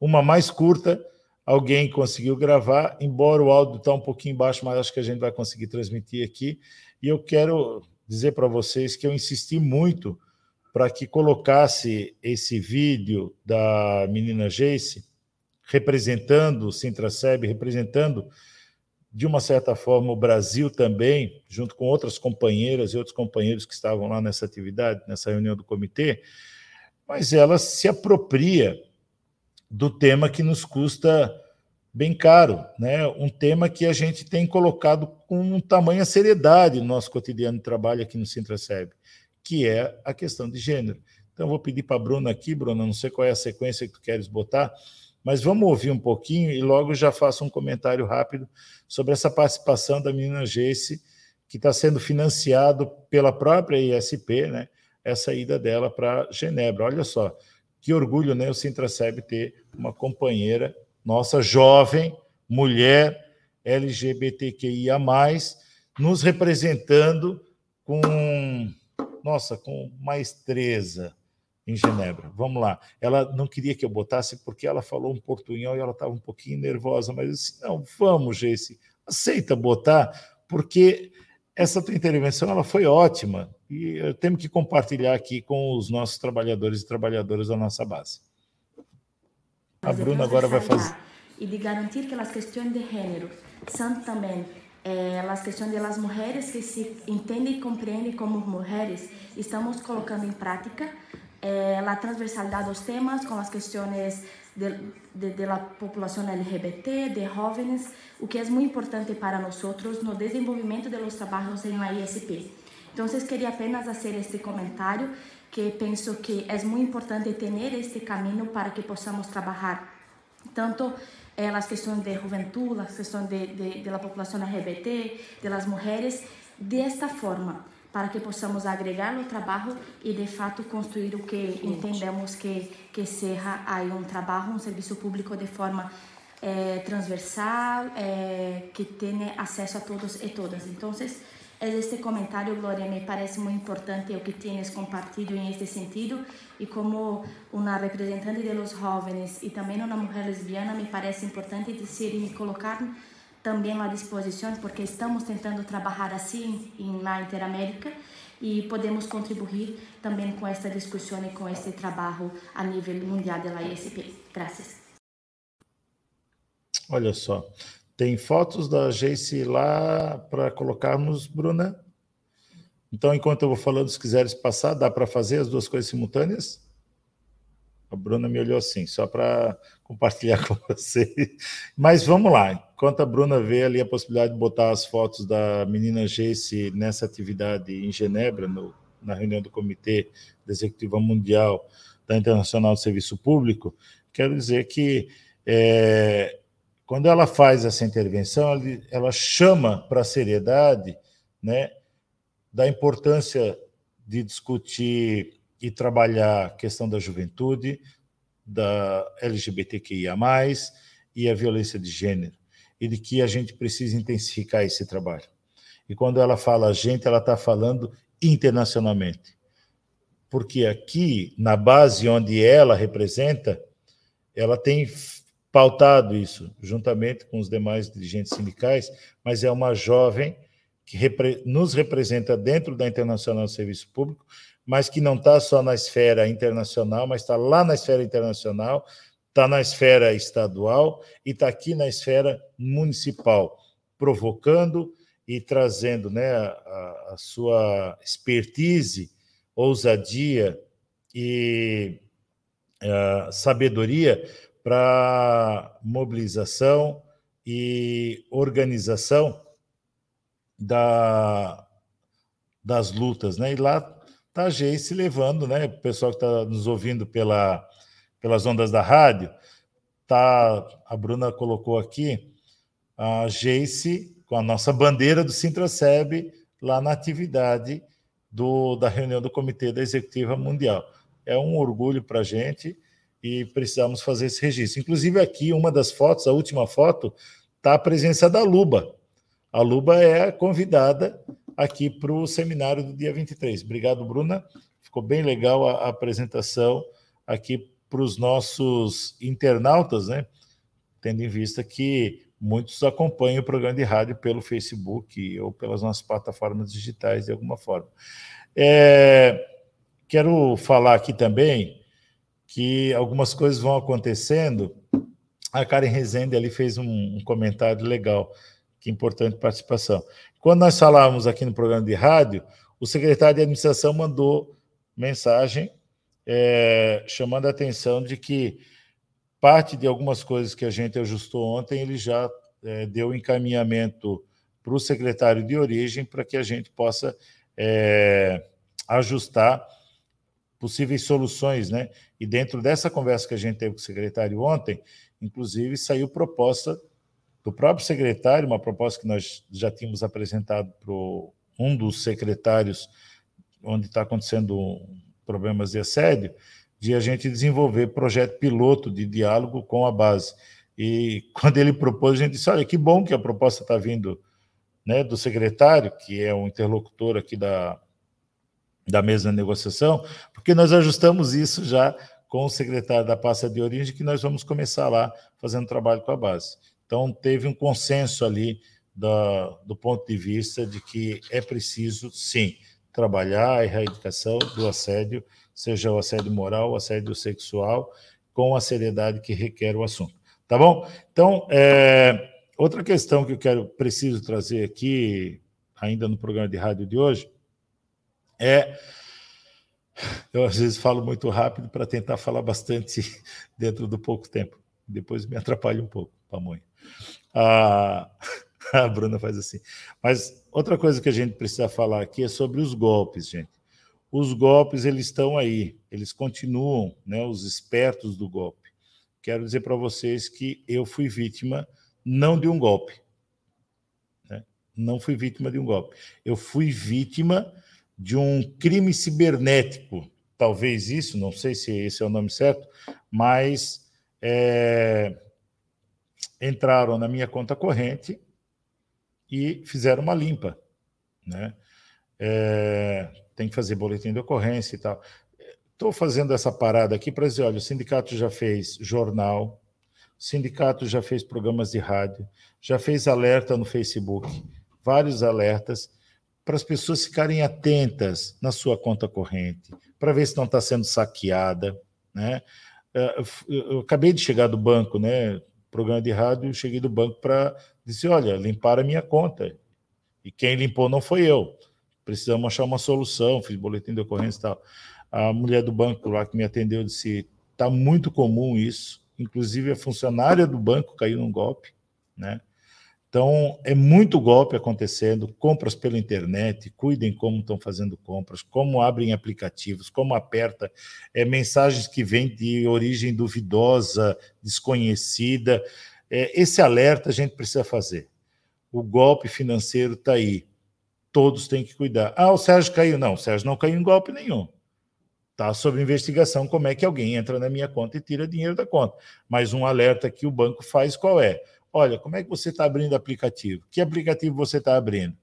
uma mais curta, alguém conseguiu gravar, embora o áudio está um pouquinho baixo, mas acho que a gente vai conseguir transmitir aqui. E eu quero dizer para vocês que eu insisti muito para que colocasse esse vídeo da menina Jace representando o Sintraceb, representando de uma certa forma o Brasil também, junto com outras companheiras e outros companheiros que estavam lá nessa atividade, nessa reunião do comitê, mas ela se apropria do tema que nos custa bem caro, né? Um tema que a gente tem colocado com tamanha seriedade no nosso cotidiano de trabalho aqui no Sintraceb, que é a questão de gênero. Então, vou pedir para a Bruna aqui, Bruna, não sei qual é a sequência que tu queres botar, mas vamos ouvir um pouquinho e logo já faço um comentário rápido sobre essa participação da menina Geice, que está sendo financiado pela própria ISP, né? Essa ida dela para Genebra. Olha só, que orgulho, né? O Sintraceb ter uma companheira nossa jovem, mulher, LGBTQIA, nos representando com, nossa, com maestreza em Genebra. Vamos lá. Ela não queria que eu botasse porque ela falou um portunhol e ela estava um pouquinho nervosa, mas eu disse: não, vamos, Jesse, aceita botar, porque essa tua intervenção ela foi ótima e eu tenho que compartilhar aqui com os nossos trabalhadores e trabalhadoras da nossa base. A Bruna agora vai fazer. E de garantir que as questões de gênero são também eh, as questões das mulheres que se entendem e compreendem como mulheres, estamos colocando em prática eh, a transversalidade dos temas com as questões de, de, de la população LGBT, de jovens, o que é muito importante para nós no desenvolvimento dos trabalhos em la ISP. Então, queria apenas fazer este comentário que penso que é muito importante ter este caminho para que possamos trabalhar tanto eh, as questões de juventude, as questões de, de, de la população LGBT, de las mulheres, desta forma, para que possamos agregar o trabalho e de fato construir o que entendemos que que seja aí um trabalho, um serviço público de forma eh, transversal, eh, que tenha acesso a todos e todas. Então, este comentário, Glória, me parece muito importante o que tienes compartido em este sentido e como uma representante de los jóvenes e também uma mulher lesbiana, me parece importante dizer e me colocar também à disposição, porque estamos tentando trabalhar assim na Interamérica e podemos contribuir também com esta discussão e com este trabalho a nível mundial da ISP. Graças. Olha só, tem fotos da Jace lá para colocarmos, Bruna? Então, enquanto eu vou falando, se quiseres passar, dá para fazer as duas coisas simultâneas? A Bruna me olhou assim, só para compartilhar com você. Mas vamos lá. Enquanto a Bruna vê ali a possibilidade de botar as fotos da menina Jace nessa atividade em Genebra, no, na reunião do Comitê da Executiva Mundial da Internacional de Serviço Público, quero dizer que é, quando ela faz essa intervenção, ela, chama para a seriedade né, da importância de discutir e trabalhar a questão da juventude, da LGBTQIA, e a violência de gênero, e de que a gente precisa intensificar esse trabalho. E quando ela fala a gente, ela está falando internacionalmente. Porque aqui, na base onde ela representa, ela tem pautado isso, juntamente com os demais dirigentes sindicais, mas é uma jovem que repre nos representa dentro da Internacional do Serviço Público, mas que não está só na esfera internacional, mas está lá na esfera internacional, está na esfera estadual e está aqui na esfera municipal, provocando e trazendo né, a, a sua expertise, ousadia e a sabedoria para mobilização e organização da, das lutas, né? E lá está a Geice levando, né? O pessoal que está nos ouvindo pela, pelas ondas da rádio, tá, a Bruna colocou aqui a Geice com a nossa bandeira do Sintraceb lá na atividade do, da reunião do Comitê da Executiva Mundial. É um orgulho para a gente e precisamos fazer esse registro. Inclusive, aqui, uma das fotos, a última foto, está a presença da Luba. A Luba é convidada aqui para o seminário do dia 23. Obrigado, Bruna. Ficou bem legal a, a apresentação aqui para os nossos internautas, né? Tendo em vista que muitos acompanham o programa de rádio pelo Facebook ou pelas nossas plataformas digitais de alguma forma. É, quero falar aqui também que algumas coisas vão acontecendo. A Karen Rezende ali fez um, um comentário legal, que importante participação. Quando nós falávamos aqui no programa de rádio, o secretário de administração mandou mensagem é, chamando a atenção de que parte de algumas coisas que a gente ajustou ontem, ele já é, deu encaminhamento para o secretário de origem para que a gente possa é, ajustar possíveis soluções, né? E dentro dessa conversa que a gente teve com o secretário ontem, inclusive saiu proposta do próprio secretário, uma proposta que nós já tínhamos apresentado para um dos secretários, onde está acontecendo problemas de assédio, de a gente desenvolver projeto piloto de diálogo com a base. E quando ele propôs, a gente disse: olha, que bom que a proposta está vindo né, do secretário, que é um interlocutor aqui da, da mesa de negociação, porque nós ajustamos isso já com o secretário da pasta de origem, que nós vamos começar lá fazendo trabalho com a base. Então, teve um consenso ali da, do ponto de vista de que é preciso, sim, trabalhar a erradicação do assédio, seja o assédio moral, o assédio sexual, com a seriedade que requer o assunto. Tá bom? Então, é, outra questão que eu quero, preciso trazer aqui, ainda no programa de rádio de hoje, é. Eu às vezes falo muito rápido para tentar falar bastante dentro do pouco tempo. Depois me atrapalha um pouco, pamonha. A, a Bruna faz assim. Mas outra coisa que a gente precisa falar aqui é sobre os golpes, gente. Os golpes, eles estão aí, eles continuam, né, os espertos do golpe. Quero dizer para vocês que eu fui vítima não de um golpe. Né? Não fui vítima de um golpe. Eu fui vítima de um crime cibernético. Talvez isso, não sei se esse é o nome certo, mas é, entraram na minha conta corrente e fizeram uma limpa. Né? É, tem que fazer boletim de ocorrência e tal. Estou fazendo essa parada aqui para dizer: olha, o sindicato já fez jornal, o sindicato já fez programas de rádio, já fez alerta no Facebook, vários alertas para as pessoas ficarem atentas na sua conta corrente, para ver se não está sendo saqueada. Né? É, eu acabei de chegar do banco, né? Programa de rádio, cheguei do banco para dizer: olha, limpar a minha conta. E quem limpou não foi eu. Precisamos achar uma solução, fiz boletim de ocorrência e tal. A mulher do banco lá que me atendeu disse: está muito comum isso. Inclusive, a funcionária do banco caiu num golpe, né? Então, é muito golpe acontecendo, compras pela internet, cuidem como estão fazendo compras, como abrem aplicativos, como aperta, é, mensagens que vêm de origem duvidosa, desconhecida. É, esse alerta a gente precisa fazer. O golpe financeiro está aí. Todos têm que cuidar. Ah, o Sérgio caiu. Não, o Sérgio não caiu em golpe nenhum. Está sob investigação como é que alguém entra na minha conta e tira dinheiro da conta. Mas um alerta que o banco faz qual é? Olha, como é que você está abrindo aplicativo? Que aplicativo você está abrindo?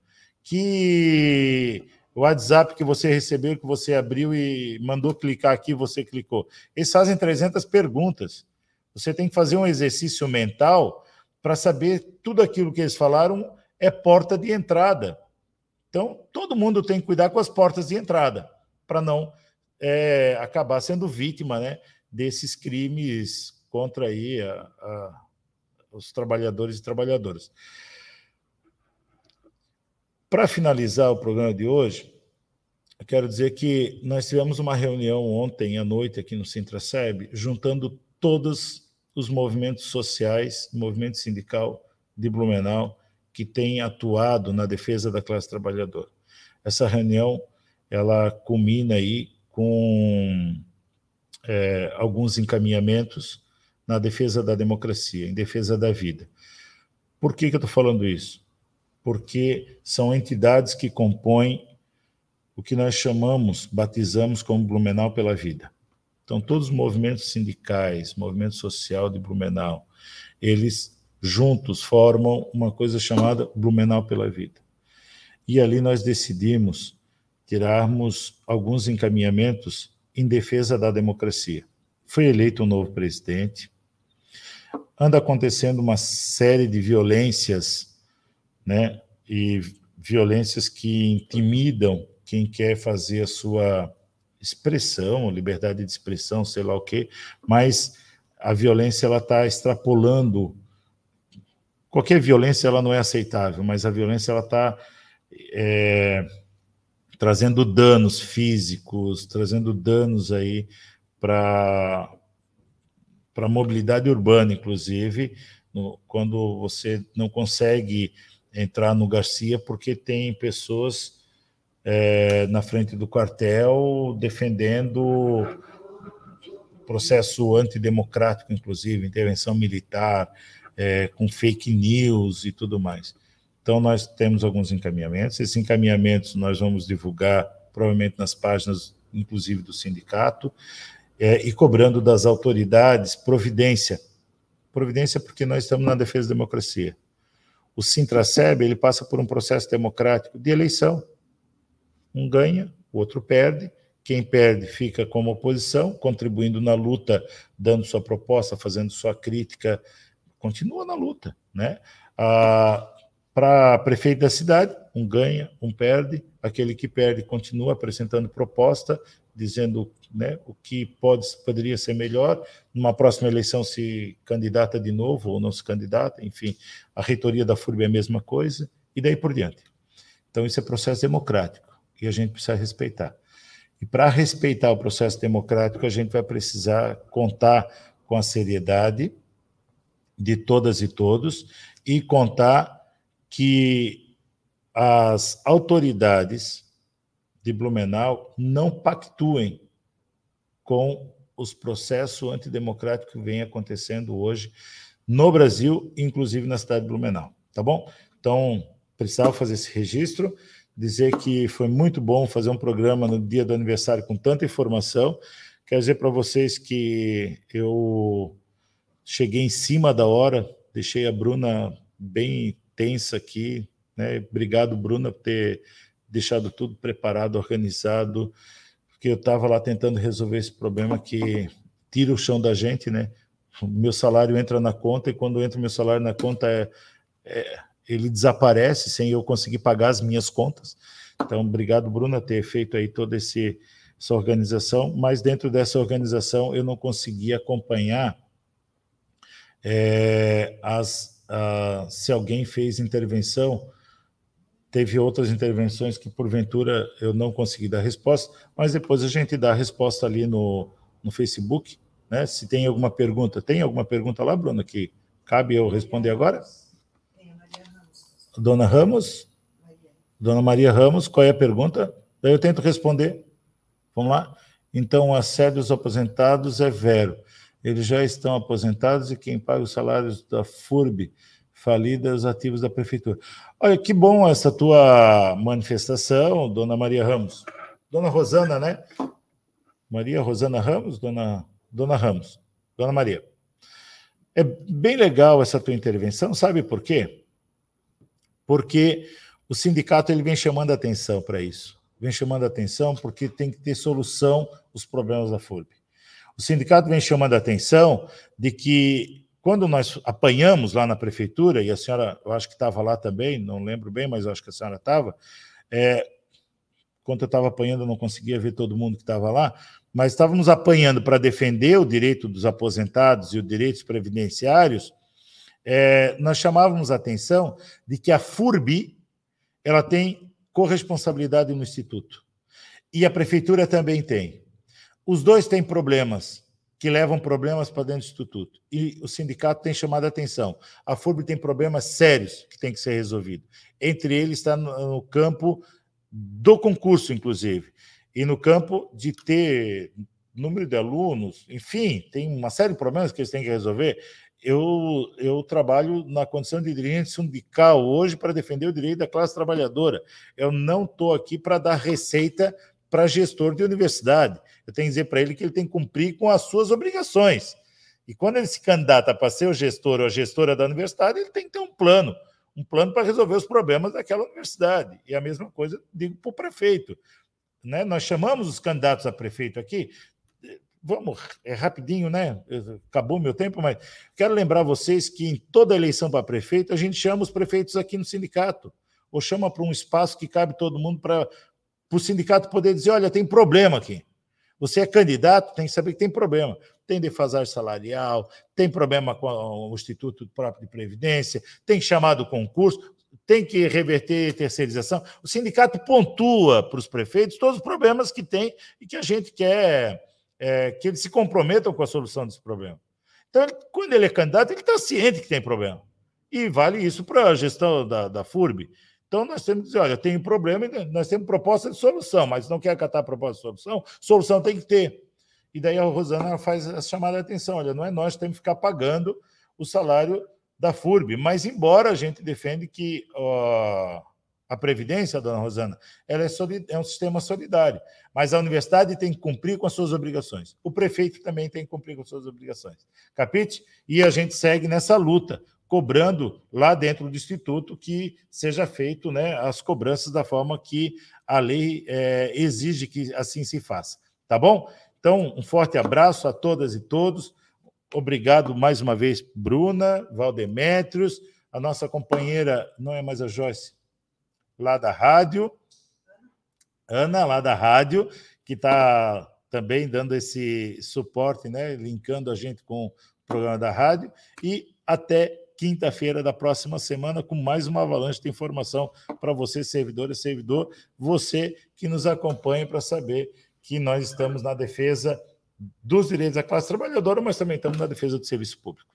Que WhatsApp que você recebeu, que você abriu e mandou clicar aqui, você clicou. Eles fazem 300 perguntas. Você tem que fazer um exercício mental para saber tudo aquilo que eles falaram é porta de entrada. Então, todo mundo tem que cuidar com as portas de entrada para não é, acabar sendo vítima né, desses crimes contra aí a, a os trabalhadores e trabalhadoras. Para finalizar o programa de hoje, eu quero dizer que nós tivemos uma reunião ontem à noite aqui no Sintraceb, juntando todos os movimentos sociais, movimento sindical de Blumenau, que tem atuado na defesa da classe trabalhadora. Essa reunião, ela culmina aí com é, alguns encaminhamentos na defesa da democracia, em defesa da vida. Por que, que eu estou falando isso? Porque são entidades que compõem o que nós chamamos, batizamos como Blumenau pela Vida. Então, todos os movimentos sindicais, movimento social de Blumenau, eles juntos formam uma coisa chamada Blumenau pela Vida. E ali nós decidimos tirarmos alguns encaminhamentos em defesa da democracia foi eleito um novo presidente, anda acontecendo uma série de violências, né, e violências que intimidam quem quer fazer a sua expressão, liberdade de expressão, sei lá o quê, mas a violência ela está extrapolando. Qualquer violência ela não é aceitável, mas a violência ela está é, trazendo danos físicos, trazendo danos aí para para a mobilidade urbana, inclusive, no, quando você não consegue entrar no Garcia porque tem pessoas é, na frente do quartel defendendo processo antidemocrático, inclusive, intervenção militar, é, com fake news e tudo mais. Então, nós temos alguns encaminhamentos. Esses encaminhamentos nós vamos divulgar, provavelmente, nas páginas, inclusive, do sindicato, é, e cobrando das autoridades providência. Providência porque nós estamos na defesa da democracia. O Sintraceb, ele passa por um processo democrático de eleição. Um ganha, o outro perde, quem perde fica como oposição, contribuindo na luta, dando sua proposta, fazendo sua crítica, continua na luta. Né? Ah, Para prefeito da cidade, um ganha, um perde, aquele que perde continua apresentando proposta, dizendo né, o que pode, poderia ser melhor. Numa próxima eleição, se candidata de novo ou não se candidata, enfim, a reitoria da FURB é a mesma coisa, e daí por diante. Então, isso é processo democrático e a gente precisa respeitar. E para respeitar o processo democrático, a gente vai precisar contar com a seriedade de todas e todos e contar que as autoridades de Blumenau não pactuem com os processos antidemocráticos que vêm acontecendo hoje no Brasil, inclusive na cidade de Blumenau. Tá bom? Então, precisava fazer esse registro dizer que foi muito bom fazer um programa no dia do aniversário com tanta informação. Quero dizer para vocês que eu cheguei em cima da hora, deixei a Bruna bem tensa aqui. Né? Obrigado, Bruna, por ter deixado tudo preparado, organizado, porque eu estava lá tentando resolver esse problema que tira o chão da gente, né? Meu salário entra na conta e quando entra meu salário na conta é, é ele desaparece sem eu conseguir pagar as minhas contas. Então, obrigado, Bruna, ter feito aí toda esse, essa organização, mas dentro dessa organização eu não consegui acompanhar é, as, a, se alguém fez intervenção, teve outras intervenções que porventura eu não consegui dar resposta, mas depois a gente dá a resposta ali no, no Facebook, né? Se tem alguma pergunta, tem alguma pergunta lá, Bruna, que cabe eu responder agora? Dona Ramos? Dona Maria Ramos, qual é a pergunta? Daí eu tento responder. Vamos lá? Então, a sede dos aposentados é Vero. Eles já estão aposentados e quem paga os salários da FURB, falida, os ativos da prefeitura. Olha, que bom essa tua manifestação, Dona Maria Ramos. Dona Rosana, né? Maria Rosana Ramos, Dona, Dona Ramos, Dona Maria. É bem legal essa tua intervenção, sabe por quê? porque o sindicato ele vem chamando atenção para isso. Vem chamando atenção porque tem que ter solução os problemas da FURB. O sindicato vem chamando atenção de que quando nós apanhamos lá na prefeitura, e a senhora, eu acho que estava lá também, não lembro bem, mas acho que a senhora estava, é, quando eu estava apanhando, eu não conseguia ver todo mundo que estava lá, mas estávamos apanhando para defender o direito dos aposentados e os direitos previdenciários, é, nós chamávamos a atenção de que a FURB ela tem corresponsabilidade no Instituto. E a Prefeitura também tem. Os dois têm problemas que levam problemas para dentro do Instituto. E o sindicato tem chamado a atenção. A FURB tem problemas sérios que tem que ser resolvidos. Entre eles está no campo do concurso, inclusive, e no campo de ter número de alunos, enfim, tem uma série de problemas que eles têm que resolver eu, eu trabalho na condição de dirigente sindical hoje para defender o direito da classe trabalhadora. Eu não estou aqui para dar receita para gestor de universidade. Eu tenho que dizer para ele que ele tem que cumprir com as suas obrigações. E quando ele se candidata para ser o gestor ou a gestora da universidade, ele tem que ter um plano, um plano para resolver os problemas daquela universidade. E a mesma coisa digo para o prefeito. Né? Nós chamamos os candidatos a prefeito aqui, vamos, é rapidinho, né? Acabou meu tempo, mas quero lembrar vocês que em toda eleição para prefeito, a gente chama os prefeitos aqui no sindicato, ou chama para um espaço que cabe todo mundo para o sindicato poder dizer: olha, tem problema aqui. Você é candidato, tem que saber que tem problema. Tem defasagem salarial, tem problema com o Instituto próprio de Previdência, tem chamado concurso, tem que reverter terceirização. O sindicato pontua para os prefeitos todos os problemas que tem e que a gente quer é, que eles se comprometam com a solução desse problema. Então, quando ele é candidato, ele está ciente que tem problema. E vale isso para a gestão da, da FURB. Então, nós temos que dizer: olha, tem problema, nós temos proposta de solução, mas não quer acatar a proposta de solução, solução tem que ter. E daí a Rosana faz a chamada de atenção: olha, não é nós que temos que ficar pagando o salário da FURB, mas embora a gente defende que a Previdência, dona Rosana, ela é, é, um sistema solidário, mas a universidade tem que cumprir com as suas obrigações. O prefeito também tem que cumprir com as suas obrigações. Capite? E a gente segue nessa luta, cobrando lá dentro do Instituto que seja feito né, as cobranças da forma que a lei é, exige que assim se faça. Tá bom? Então, um forte abraço a todas e todos. Obrigado mais uma vez, Bruna, Valdemétrios, a nossa companheira, não é mais a Joyce, lá da rádio, Ana, lá da rádio, que está também dando esse suporte, né, linkando a gente com o programa da rádio, e até quinta-feira da próxima semana com mais uma avalanche de informação para você, servidor e servidor, você que nos acompanha para saber que nós estamos na defesa dos direitos da classe trabalhadora, mas também estamos na defesa do serviço público.